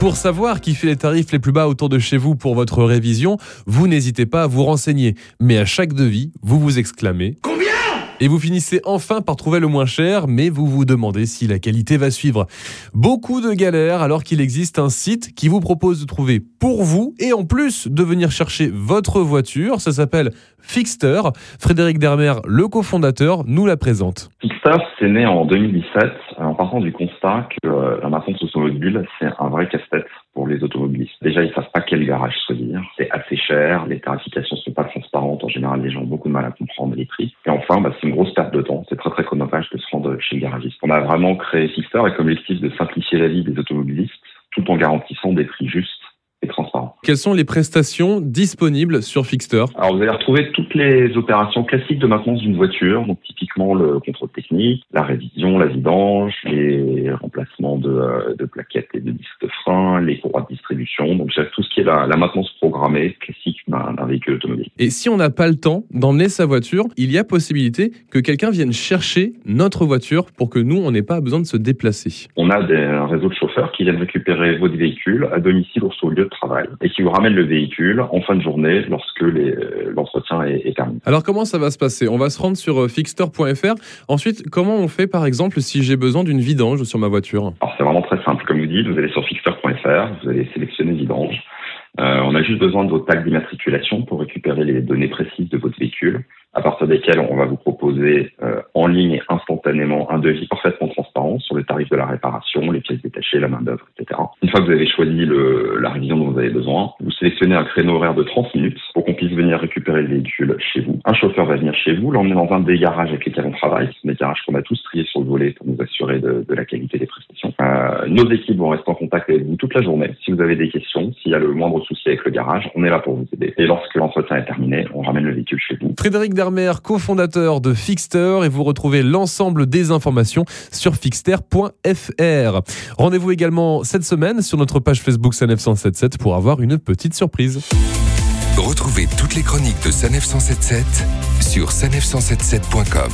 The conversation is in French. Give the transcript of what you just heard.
Pour savoir qui fait les tarifs les plus bas autour de chez vous pour votre révision, vous n'hésitez pas à vous renseigner. Mais à chaque devis, vous vous exclamez et vous finissez enfin par trouver le moins cher, mais vous vous demandez si la qualité va suivre. Beaucoup de galères alors qu'il existe un site qui vous propose de trouver pour vous et en plus de venir chercher votre voiture. Ça s'appelle Fixter. Frédéric Dermer, le cofondateur, nous la présente. Fixter, c'est né en 2017 en partant du constat que euh, la maintenance automobile, c'est un vrai casse-tête pour les automobilistes. Déjà, ils savent pas quel garage choisir. C'est assez cher. Les tarifications sont pas transparentes. En général, les gens ont beaucoup de mal à comprendre les prix. Et enfin, bah, c'est une grosse perte de temps. C'est très, très chronophage de se rendre chez le garagiste. On a vraiment créé Fixter avec comme objectif de simplifier la vie des automobilistes tout en garantissant des prix justes et transparents. Quelles sont les prestations disponibles sur Fixter? Alors vous allez retrouver toutes les opérations classiques de maintenance d'une voiture, donc typiquement le contrôle technique, la révision, la vidange, les remplacements de, euh, de plaquettes et de disques de frein, les courroies de distribution, donc tout ce qui est la, la maintenance programmée classique d'un véhicule automobile. Et si on n'a pas le temps d'emmener sa voiture, il y a possibilité que quelqu'un vienne chercher notre voiture pour que nous, on n'ait pas besoin de se déplacer. On a des, un réseau de chauffeurs qui viennent récupérer votre véhicule à domicile ou sur le lieu de travail et qui vous ramènent le véhicule en fin de journée lorsque l'entretien est, est, terminé. Alors comment ça va se passer? On va se rendre sur euh, fixter.fr. Ensuite, comment on fait par exemple si j'ai besoin d'une vidange sur ma voiture? Alors c'est vraiment très simple. Comme vous dites, vous allez sur fixter.fr, vous allez sélectionner vidange. Euh, on a juste besoin de votre plaque d'immatriculation pour récupérer les données précises de votre véhicule, à partir desquelles on va vous proposer euh, en ligne et instantanément un devis parfaitement transparent sur les tarifs de la réparation, les pièces détachées, la main-d'œuvre, etc. Une fois que vous avez choisi le, la révision dont vous avez besoin, vous sélectionnez un créneau horaire de 30 minutes pour qu'on puisse venir récupérer le véhicule chez vous. Un chauffeur va venir chez vous, l'emmener dans un des garages avec lesquels on travaille, des garages qu'on a tous triés sur le volet pour nous assurer de, de la qualité des prestations. Euh, nos équipes vont rester en contact avec vous toute la journée. Si vous avez des questions, s'il y a le moindre souci avec le garage, on est là pour vous aider. Et lorsque l'entretien est terminé, on ramène le véhicule chez vous. Frédéric Dermer, cofondateur de Fixter, et vous retrouvez l'ensemble des informations sur fixter.fr. Rendez-vous également cette semaine sur notre page Facebook Sanef 177 pour avoir une petite surprise. Retrouvez toutes les chroniques de Sanef 177 sur sanef177.com.